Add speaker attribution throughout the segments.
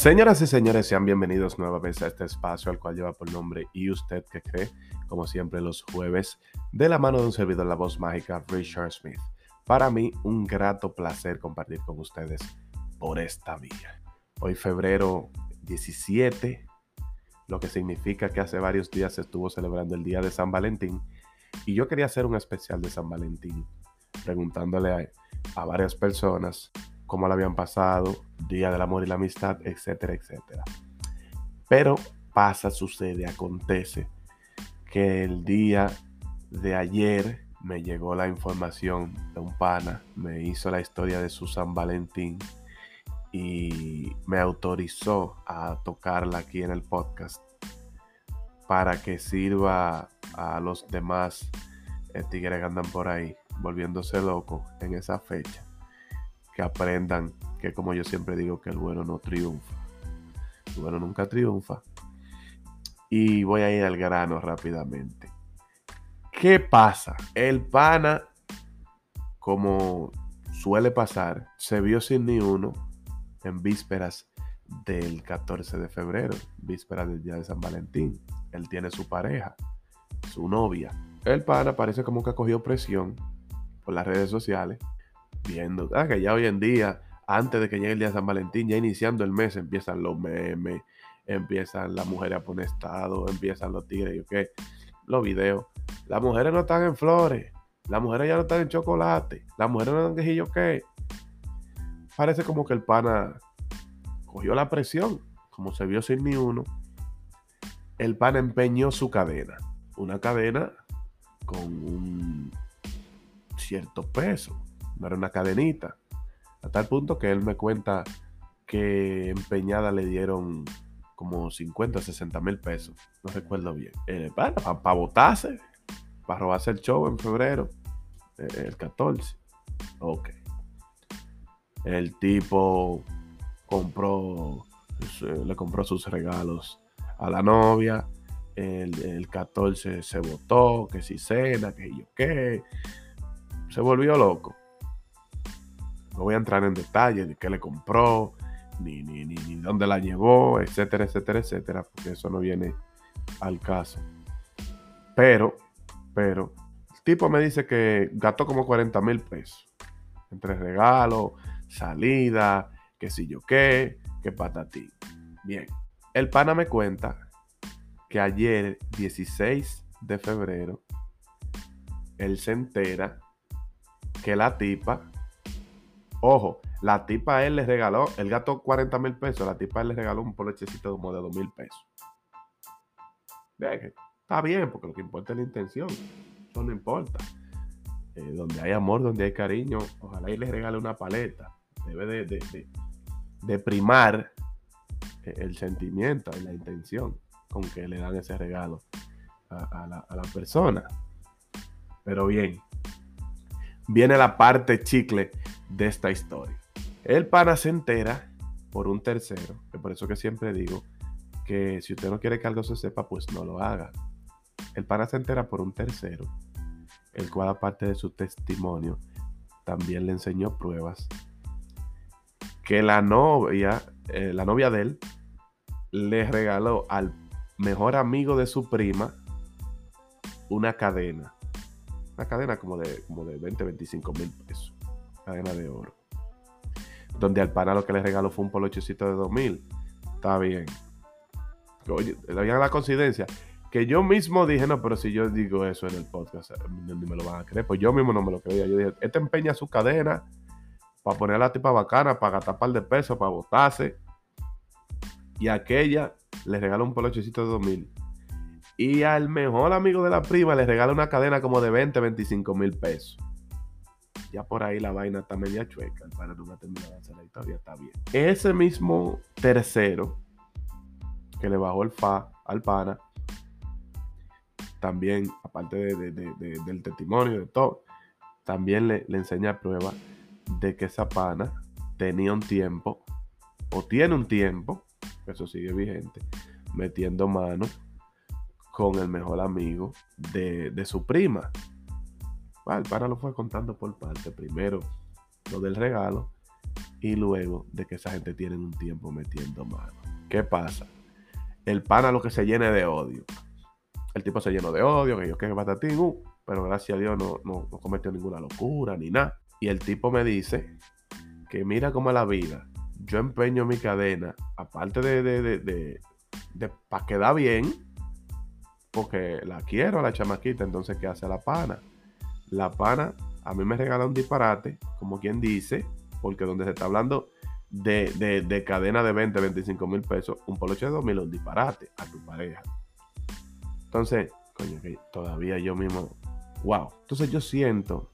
Speaker 1: Señoras y señores, sean bienvenidos nuevamente a este espacio al cual lleva por nombre ¿Y usted que cree? Como siempre los jueves, de la mano de un servidor, la voz mágica, Richard Smith. Para mí, un grato placer compartir con ustedes por esta vía. Hoy febrero 17, lo que significa que hace varios días se estuvo celebrando el Día de San Valentín y yo quería hacer un especial de San Valentín, preguntándole a, a varias personas cómo la habían pasado, Día del Amor y la Amistad, etcétera, etcétera. Pero pasa, sucede, acontece que el día de ayer me llegó la información de un pana, me hizo la historia de su San Valentín y me autorizó a tocarla aquí en el podcast para que sirva a los demás eh, tigres que andan por ahí volviéndose locos en esa fecha aprendan que como yo siempre digo que el bueno no triunfa. El bueno nunca triunfa. Y voy a ir al grano rápidamente. ¿Qué pasa? El pana, como suele pasar, se vio sin ni uno en vísperas del 14 de febrero, vísperas del día de San Valentín. Él tiene su pareja, su novia. El pana parece como que ha cogido presión por las redes sociales viendo. Ah, que ya hoy en día, antes de que llegue el día de San Valentín, ya iniciando el mes, empiezan los memes, empiezan las mujeres a poner estado, empiezan los tigres, y qué, los videos. Las mujeres no están en flores, las mujeres ya no están en chocolate, las mujeres no están en yo qué. Parece como que el pana cogió la presión, como se vio sin ni uno. El pana empeñó su cadena, una cadena con un cierto peso, no era una cadenita. A tal punto que él me cuenta que empeñada le dieron como 50 o 60 mil pesos. No recuerdo bien. Eh, para, votarse, para robarse el show en febrero, eh, el 14. Ok. El tipo compró, le compró sus regalos a la novia. El, el 14 se votó, que si cena, que yo qué. Se volvió loco. No voy a entrar en detalles de qué le compró, ni, ni, ni, dónde la llevó, etcétera, etcétera, etcétera, porque eso no viene al caso. Pero, pero, el tipo me dice que gastó como 40 mil pesos entre regalos, salida, qué sé yo qué, qué ti. Bien, el pana me cuenta que ayer, 16 de febrero, él se entera que la tipa Ojo, la tipa a él le regaló, el gato 40 mil pesos, la tipa a él le regaló un polochecito de de 2 mil pesos. Está bien, porque lo que importa es la intención. Eso no importa. Eh, donde hay amor, donde hay cariño, ojalá y le regale una paleta. Debe de, primar eh, el sentimiento y la intención con que le dan ese regalo a la persona. Pero bien, viene la parte chicle de esta historia. El pana se entera por un tercero, que por eso que siempre digo que si usted no quiere que algo se sepa, pues no lo haga. El pana se entera por un tercero, el cual aparte de su testimonio, también le enseñó pruebas que la novia, eh, la novia de él, le regaló al mejor amigo de su prima una cadena. Una cadena como de, como de 20, 25 mil pesos cadena de oro. Donde al pana lo que le regaló fue un polochecito de 2000. Está bien. Oye, había la coincidencia que yo mismo dije, no, pero si yo digo eso en el podcast, ni me lo van a creer. Pues yo mismo no me lo creía. Yo dije, este empeña su cadena para poner a la tipa bacana, para gastar par de pesos, para botarse. Y aquella le regaló un polochecito de 2000. Y al mejor amigo de la prima le regala una cadena como de 20, 25 mil pesos ya por ahí la vaina está media chueca. para no terminar de hacer la historia, está bien. Ese mismo tercero que le bajó el fa al pana, también, aparte del testimonio, de todo, también le, le enseña prueba de que esa pana tenía un tiempo, o tiene un tiempo, eso sigue vigente, metiendo mano con el mejor amigo de, de su prima. El pana lo fue contando por parte. Primero lo del regalo y luego de que esa gente tiene un tiempo metiendo mano. ¿Qué pasa? El pana lo que se llene de odio. El tipo se llenó de odio, que yo que patatín, uh, pero gracias a Dios no, no, cometió ninguna locura ni nada. Y el tipo me dice que mira cómo es la vida. Yo empeño mi cadena, aparte de, de, de, de, de para quedar bien, porque la quiero a la chamaquita, entonces ¿qué hace la pana? La pana a mí me regala un disparate, como quien dice, porque donde se está hablando de, de, cadena de 20, 25 mil pesos, un poloche de 2 mil un disparate a tu pareja. Entonces, coño, que todavía yo mismo, wow. Entonces yo siento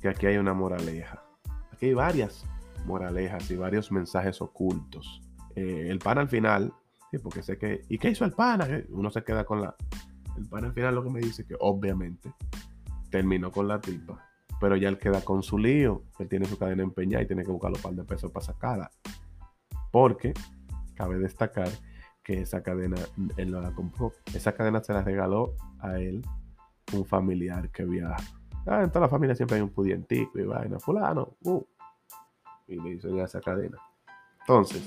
Speaker 1: que aquí hay una moraleja. Aquí hay varias moralejas y varios mensajes ocultos. Eh, el pan al final, sí, porque sé que, ¿y qué hizo el pana? Uno se queda con la... El pan al final lo que me dice que obviamente terminó con la tipa pero ya él queda con su lío. Él tiene su cadena empeñada y tiene que buscar los par de pesos para sacarla. Porque cabe destacar que esa cadena él no la compró. Esa cadena se la regaló a él un familiar que viaja. Ah, en toda la familia siempre hay un pudientico y vaina. Fulano, uh, y le hizo ya esa cadena. Entonces,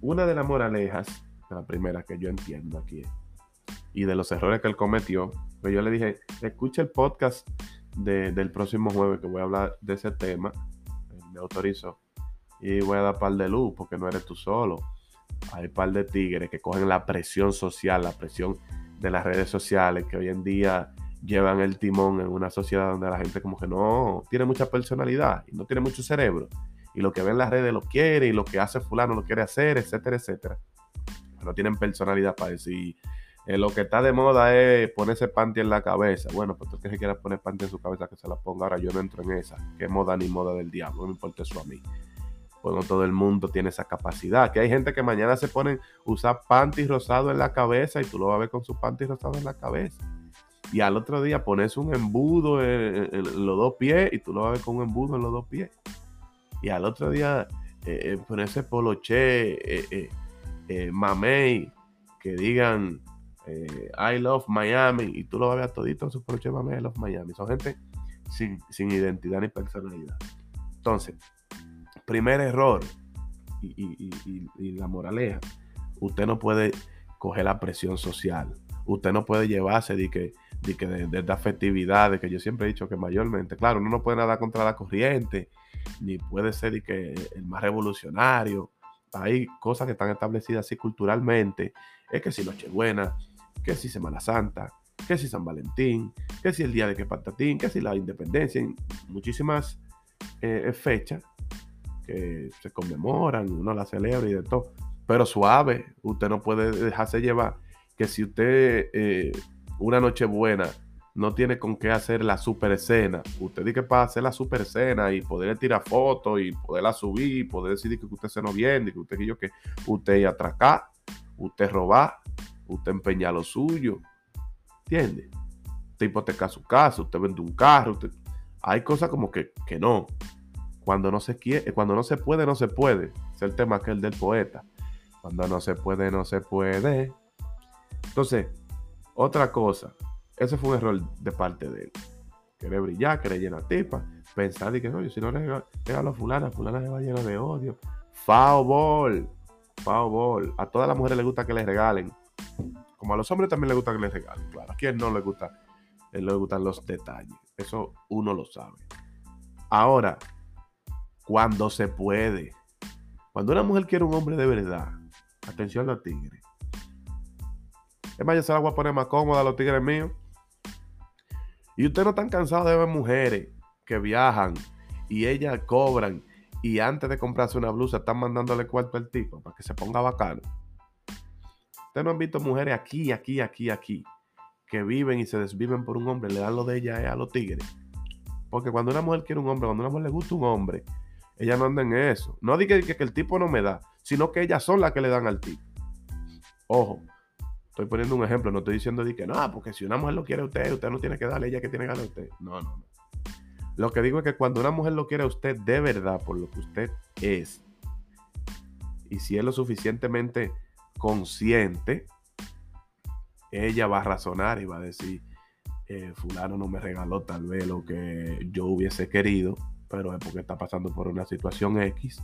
Speaker 1: una de las moralejas, la primera que yo entiendo aquí, y de los errores que él cometió, pues yo le dije, escucha el podcast del próximo jueves que voy a hablar de ese tema. Me autorizó. Y voy a dar par de luz porque no eres tú solo. Hay par de tigres que cogen la presión social, la presión de las redes sociales que hoy en día llevan el timón en una sociedad donde la gente como que no tiene mucha personalidad y no tiene mucho cerebro. Y lo que ve en las redes lo quiere y lo que hace fulano lo quiere hacer, etcétera, etcétera. No tienen personalidad para decir, eh, lo que está de moda es ponerse panty en la cabeza. Bueno, pues tú que se quiera poner panty en su cabeza, que se la ponga. Ahora yo no entro en esa. Que moda ni moda del diablo. No me importa eso a mí. Pues no todo el mundo tiene esa capacidad. Que hay gente que mañana se ponen usar panty rosado en la cabeza y tú lo vas a ver con su panty rosado en la cabeza. Y al otro día pones un embudo en, los dos pies y tú lo vas a ver con un embudo en los dos pies. Y al otro día eh, eh ponerse poloche, eh, eh, mamey, que digan eh, I love Miami, y tú lo vas a ver todito en su proche I love Miami. Son gente sin, identidad ni personalidad. Entonces, primer error y, la moraleja, usted no puede coger la presión social. Usted no puede llevarse de que, de, que de, de, que yo siempre he dicho que mayormente, claro, uno no puede nada contra la corriente, ni puede ser de que el más revolucionario. Hay cosas que están establecidas así culturalmente. Es que si Nochebuena, que si Semana Santa, que si San Valentín, que si el día de que patatín, que si la independencia, muchísimas eh, fechas que se conmemoran, uno la celebra y de todo. Pero suave, usted no puede dejarse llevar que si usted eh, una noche buena no tiene con qué hacer la super escena, usted dice que para hacer la super escena y poder tirar fotos y poderla subir, poder decidir que usted se no viene, que usted que yo que usted atracar, usted robar, usted empeña lo suyo. ¿Entiende? Usted hipoteca su casa, usted vende un carro. Hay cosas como que, que no. Cuando no se quiere, cuando no se puede, no se puede. Es el tema que el del poeta. Cuando no se puede, no se puede. Entonces, otra cosa. Ese fue un error de parte de él. Querer brillar, querer llenar tipa. Pensar de que, no, si no le regalo a fulana, fulana se va llena de odio. Favor. Favor. A todas las mujeres les gusta que les regalen. Como a los hombres también les gusta que les regalen, claro. A quien no le gusta, eh, le gustan los detalles. Eso uno lo sabe. Ahora, cuando se puede. Cuando una mujer quiere un hombre de verdad, atención a los tigres. Es más, yo se la voy a poner más cómoda a los tigres míos. Y ustedes no están cansados de ver mujeres que viajan y ellas cobran y antes de comprarse una blusa están mandándole cuarto al tipo para que se ponga bacano. Ustedes no han visto mujeres aquí, aquí, aquí, aquí, que viven y se desviven por un hombre, le dan lo de ella a los tigres. Porque cuando una mujer quiere un hombre, cuando una mujer le gusta un hombre, ella no anda en eso. No diga que, el tipo no me da, sino que ellas son las que le dan al tipo. Ojo, estoy poniendo un ejemplo, no estoy diciendo que no, porque si una mujer lo quiere a usted, usted no tiene que darle ella que tiene que darle a usted. No, no, no. Lo que digo es que cuando una mujer lo quiere a usted de verdad, por lo que usted es, y si es lo suficientemente consciente, ella va a razonar y va a decir, eh, fulano no me regaló tal vez lo que yo hubiese querido, pero es porque está pasando por una situación X.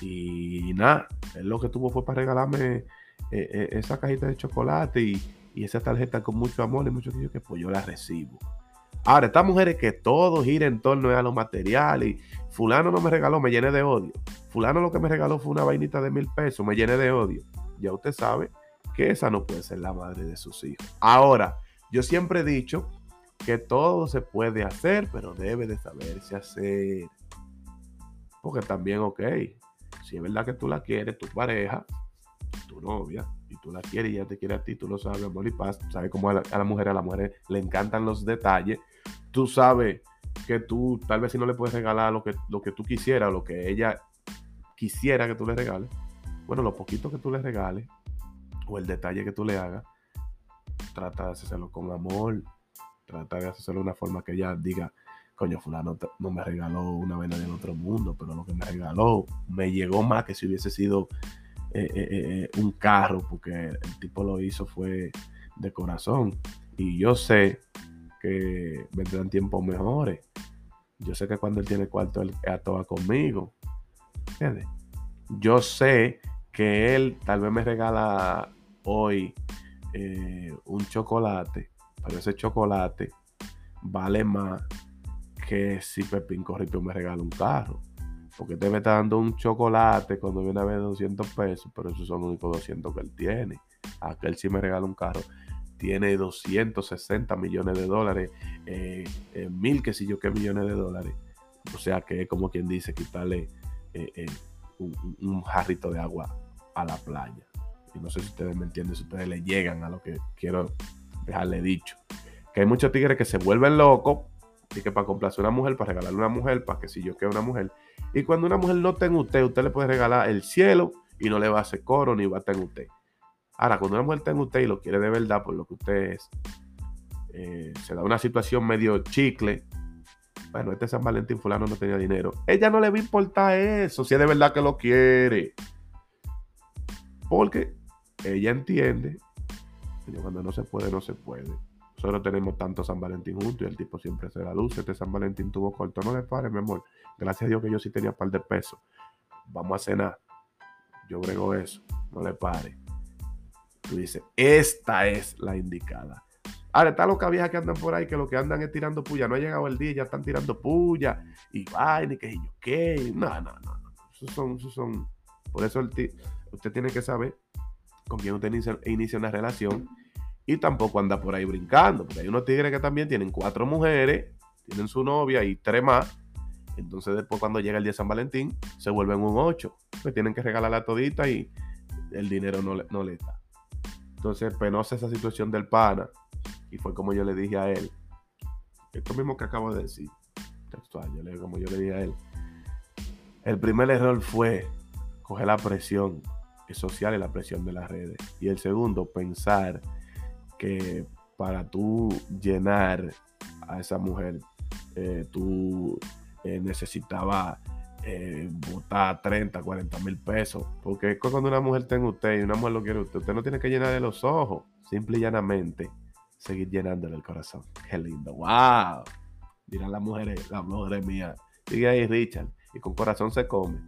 Speaker 1: Y nada, él lo que tuvo fue para regalarme eh, eh, esa cajita de chocolate y, esa tarjeta con mucho amor y mucho que que pues yo la recibo. Ahora, estas mujeres que todo gira en torno a los materiales y fulano no me regaló, me llené de odio. Fulano lo que me regaló fue una vainita de mil pesos, me llené de odio. Ya usted sabe que esa no puede ser la madre de sus hijos. Ahora, yo siempre he dicho que todo se puede hacer, pero debe de saberse hacer. Porque también, ok, si es verdad que tú la quieres, tu pareja, tu novia, y tú la quieres y ella te quiere a ti, tú lo sabes, amor y paz, sabes cómo a la, mujer, a la mujer le encantan los detalles, tú sabes que tú tal vez si no le puedes regalar lo que, lo que tú quisieras, lo que ella quisiera que tú le regales, bueno, lo poquito que tú le regales, o el detalle que tú le hagas, trata de hacerlo con amor, trata de hacerlo de una forma que ella diga, coño, fulano no me regaló una vena del otro mundo, pero lo que me regaló me llegó más que si hubiese sido eh, eh, eh, un carro, porque el tipo lo hizo fue de corazón. Y yo sé que vendrán tiempos mejores. Yo sé que cuando él tiene cuarto, él actúa conmigo. Yo sé que él tal vez me regala hoy un chocolate, pero ese chocolate vale más que si Pepín Corripio me regala un carro. Porque te me está dando un chocolate cuando viene a ver 200 pesos, pero esos son los únicos 200 que él tiene. Aquel sí me regala un carro. Tiene 260 millones de dólares, eh, eh, mil que si yo qué millones de dólares. O sea que es como quien dice quitarle eh, un, jarrito de agua a la playa. Y no sé si ustedes me entienden, si ustedes le llegan a lo que quiero dejarle dicho. Que hay muchos tigres que se vuelven locos que para complacer a una mujer, para regalarle a una mujer, para que si yo quiero una mujer. Y cuando una mujer no tenga usted, usted le puede regalar el cielo y no le va a hacer coro ni va a tener usted. Ahora, cuando una mujer tenga usted y lo quiere de verdad por lo que usted es, eh, se da una situación medio chicle. Bueno, este San Valentín fulano no tenía dinero. Ella no le va a importar eso, si es de verdad que lo quiere. Porque ella entiende que cuando no se puede, no se puede. Nosotros tenemos tanto San Valentín juntos y el tipo siempre se da luz. Este San Valentín tuvo corto. No le pare, mi amor. Gracias a Dios que yo sí tenía un par de pesos. Vamos a cenar. Yo brego eso. No le pare. Tú dices, esta es la indicada. Ahora, está los viejas que andan por ahí, que lo que andan es tirando puya. No ha llegado el día, ya están tirando puya y vaina y que yo qué. No, no, no, no. Esos son, esos son. Por eso usted tiene que saber con quién usted inicia una relación y tampoco anda por ahí brincando, porque hay unos tigres que también tienen cuatro mujeres, tienen su novia y tres más. Entonces después cuando llega el día de San Valentín, se vuelven un ocho. Pues tienen que regalarla todita y el dinero no le, no le da. Entonces penosa esa situación del pana. Y fue como yo le dije a él. Esto mismo que acabo de decir. Textual, yo le, como yo le dije a él. El primer error fue coger la presión social y la presión de las redes. Y el segundo, pensar que para tú llenar a esa mujer, eh, tú eh, necesitabas eh, botar 30, 40 mil pesos. Porque es cuando una mujer tenga usted y una mujer lo quiere usted, usted no tiene que llenarle los ojos. Simple y llanamente seguir llenándole el corazón. Qué lindo. ¡Wow! Dirán las mujeres, las mujeres mías. Sigue ahí, Richard. Y con corazón se come.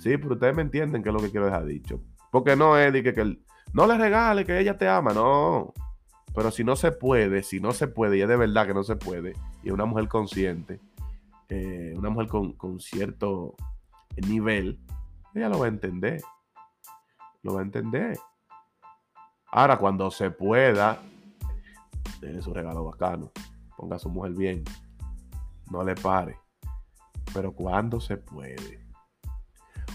Speaker 1: Sí, pero ustedes me entienden que es lo que quiero dejar dicho. Porque no es que, que no le regale que ella te ama. No. Pero si no se puede, si no se puede, y es de verdad que no se puede, y es una mujer consciente, eh, una mujer con, cierto nivel, ella lo va a entender. Lo va a entender. Ahora, cuando se pueda, déle su regalo bacano. Ponga a su mujer bien. No le pare. Pero cuando se puede.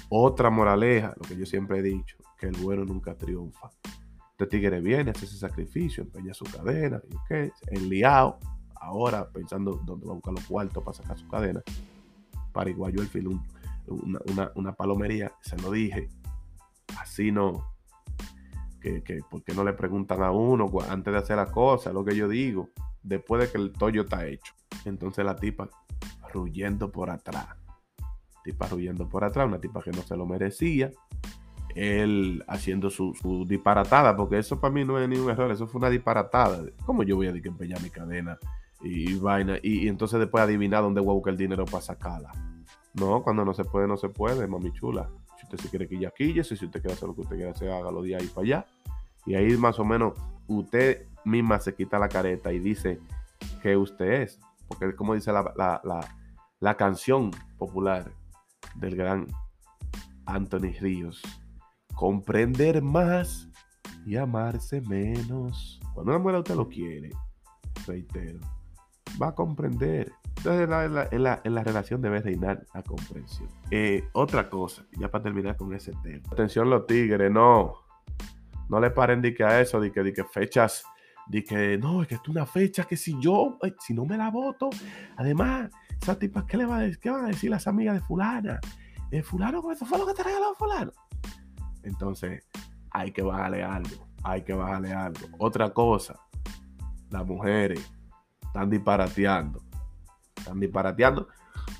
Speaker 1: Otra moraleja, lo que yo siempre he dicho, que el bueno nunca triunfa. Este tigre viene, hace ese sacrificio, empeña su cadena, y okay, enliado, ahora pensando dónde va a buscar los cuartos para sacar su cadena. Pariguayo el filo una, una, palomería, se lo dije, así no, que, que ¿por qué no le preguntan a uno antes de hacer la cosa? Lo que yo digo, después de que el tollo está hecho. Entonces la tipa ruyendo por atrás. Tipa ruyendo por atrás, una tipa que no se lo merecía él haciendo su, disparatada, porque eso para mí no es ningún error, eso fue una disparatada. ¿Cómo yo voy a empeñar mi cadena y, vaina? Y, entonces después adivinar dónde voy a buscar el dinero para sacarla. No, cuando no se puede, no se puede, mami chula. Si usted se quiere quilla, quíllese. Si usted quiere hacer lo que usted quiera hacer, hágalo de ahí para allá. Y ahí más o menos usted misma se quita la careta y dice que usted es. Porque es como dice la, la, la canción popular del gran Anthony Ríos. Comprender más y amarse menos. Cuando una mujer usted lo quiere, reitero, va a comprender. Entonces en la, relación debe reinar la comprensión. Eh, otra cosa, ya para terminar con ese tema. Atención los tigres, no. No le paren de que a eso, de que, de que fechas, de que no, es que es una fecha que si yo, si no me la voto, además, esa tipa, ¿qué le va a decir? ¿Qué van a decir las amigas de fulana? ¿De fulano, eso fue lo que te regaló fulano. Entonces, hay que bajarle algo, hay que bajarle algo. Otra cosa, las mujeres están disparateando, están disparateando,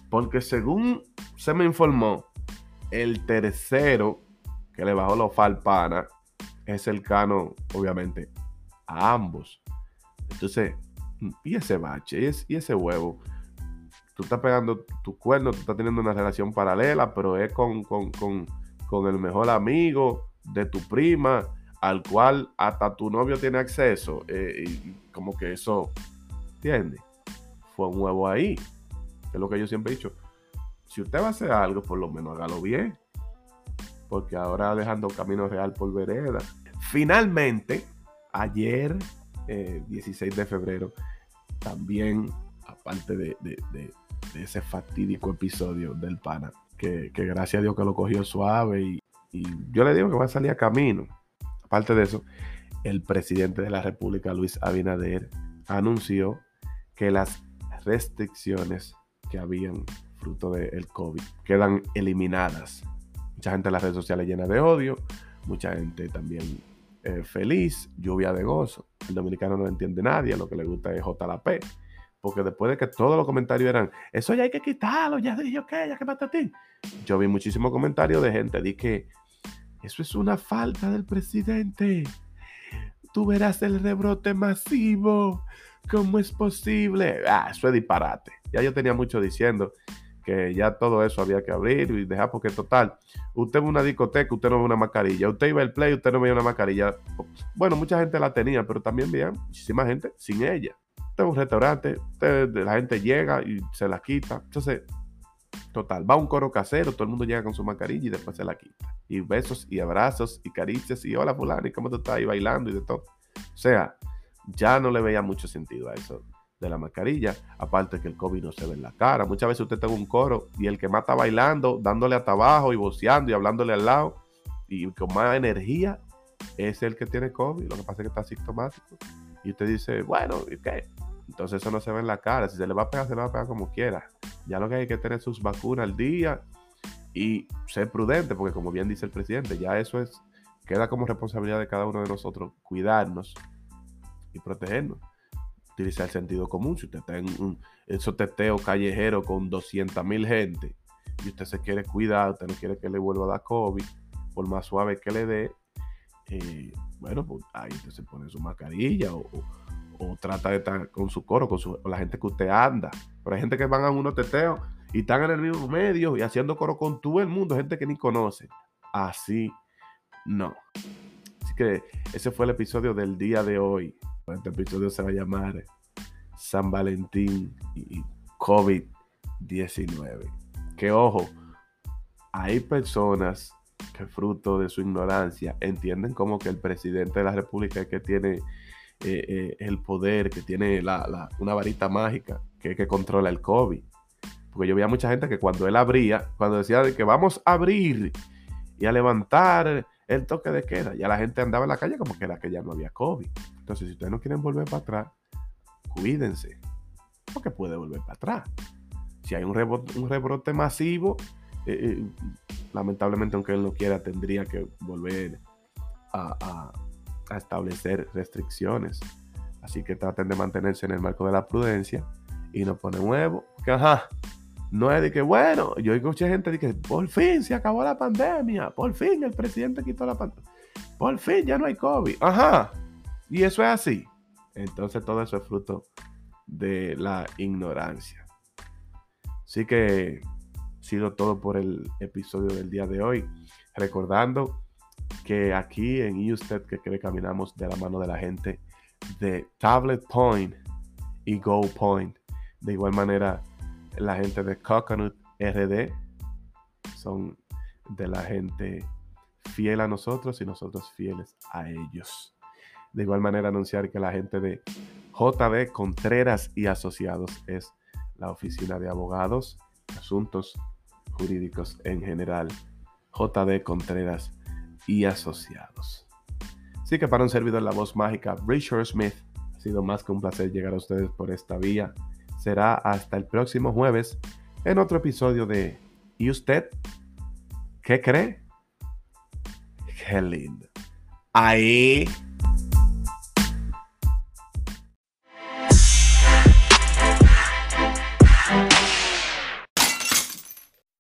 Speaker 1: porque según se me informó, el tercero que le bajó los falpana es el cano, obviamente, a ambos. Entonces, y ese bache, y ese huevo, tú estás pegando tu cuerno, tú estás teniendo una relación paralela, pero es con, con, con, con el mejor amigo de tu prima, al cual hasta tu novio tiene acceso. Eh, y como que eso, ¿entiendes? Un huevo ahí. Es lo que yo siempre he dicho. Si usted va a hacer algo, por lo menos hágalo bien. Porque ahora dejando camino real por vereda. Finalmente, ayer, 16 eh, de febrero, también, aparte de, ese fatídico episodio del pana, que, que gracias a Dios que lo cogió suave y, y yo le digo que va a salir a camino. Aparte de eso, el presidente de la República, Luis Abinader, anunció que las restricciones que habían fruto del COVID quedan eliminadas. Mucha gente en las redes sociales llena de odio, mucha gente también eh, feliz, lluvia de gozo. El dominicano no entiende nadie, lo que le gusta es JLP. Porque después de que todos los comentarios eran, eso ya hay que quitarlo, ya dije, ¿qué? Ya que a ti. Yo vi muchísimos comentarios de gente, di eso es una falta del presidente. Tú verás el rebrote masivo. ¿Cómo es posible? Ah, eso es disparate. Ya yo tenía mucho diciendo que ya todo eso había que abrir y dejar porque total, usted ve una discoteca, usted no ve una mascarilla, usted iba al play, usted no veía una mascarilla. Bueno, mucha gente la tenía, pero también veía muchísima gente sin ella. Usted va un restaurante, la gente llega y se la quita. Entonces, Total, va un coro casero, todo el mundo llega con su mascarilla y después se la quita. Y besos y abrazos y caricias y hola fulano, ¿y cómo tú estás ahí bailando y de todo? O sea, ya no le veía mucho sentido a eso de la mascarilla, aparte que el COVID no se ve en la cara. Muchas veces usted tiene un coro y el que más está bailando, dándole hasta abajo y voceando y hablándole al lado y con más energía, es el que tiene COVID. Lo que pasa es que está asintomático. Y usted dice, bueno, ¿y qué? Entonces eso no se ve en la cara. Si se le va a pegar, se le va a pegar como quiera. Ya lo que hay que tener sus vacunas al día y ser prudente, porque como bien dice el presidente, ya eso es, queda como responsabilidad de cada uno de nosotros cuidarnos y protegernos. Utilizar el sentido común. Si usted está en un, esos testeos callejeros con 200 mil gente y usted se quiere cuidar, usted no quiere que le vuelva a dar COVID, por más suave que le dé, eh, bueno, pues ahí usted se pone su mascarilla o, trata de estar con su coro, con, la gente que usted anda. Pero hay gente que van a unos teteos y están en el mismo medio y haciendo coro con todo el mundo, gente que ni conoce. Así no. Así que ese fue el episodio del día de hoy. Este episodio se va a llamar San Valentín y COVID-19. Que ojo, hay personas que fruto de su ignorancia entienden como que el presidente de la República es que tiene eh, eh, el poder, que tiene una varita mágica que, que controla el COVID. Porque yo veía mucha gente que cuando él abría, cuando decía de que vamos a abrir y a levantar el toque de queda, ya la gente andaba en la calle como que era que ya no había COVID. Entonces, si ustedes no quieren volver para atrás, cuídense, porque puede volver para atrás. Si hay un rebrote, un rebrote masivo, eh, lamentablemente, aunque él no quiera, tendría que volver a establecer restricciones. Así que traten de mantenerse en el marco de la prudencia y no ponen huevo. Que ajá, no es de que, bueno, yo escuché gente de que por fin se acabó la pandemia, por fin el presidente quitó la pandemia, por fin ya no hay COVID. Ajá, y eso es así. Entonces todo eso es fruto de la ignorancia. Así que sido todo por el episodio del día de hoy. Recordando que aquí en ¿Y usted que cree caminamos de la mano de la gente de Tablet Point y Go Point. De igual manera, la gente de Coconut RD son de la gente fiel a nosotros y nosotros fieles a ellos. De igual manera, anunciar que la gente de JB Contreras y Asociados es la oficina de abogados, asuntos jurídicos en general. JB Contreras y Asociados. Así que para un servidor la voz mágica, Richard Smith, ha sido más que un placer llegar a ustedes por esta vía. Será hasta el próximo jueves en otro episodio de ¿Y usted qué cree? Qué lindo. Ahí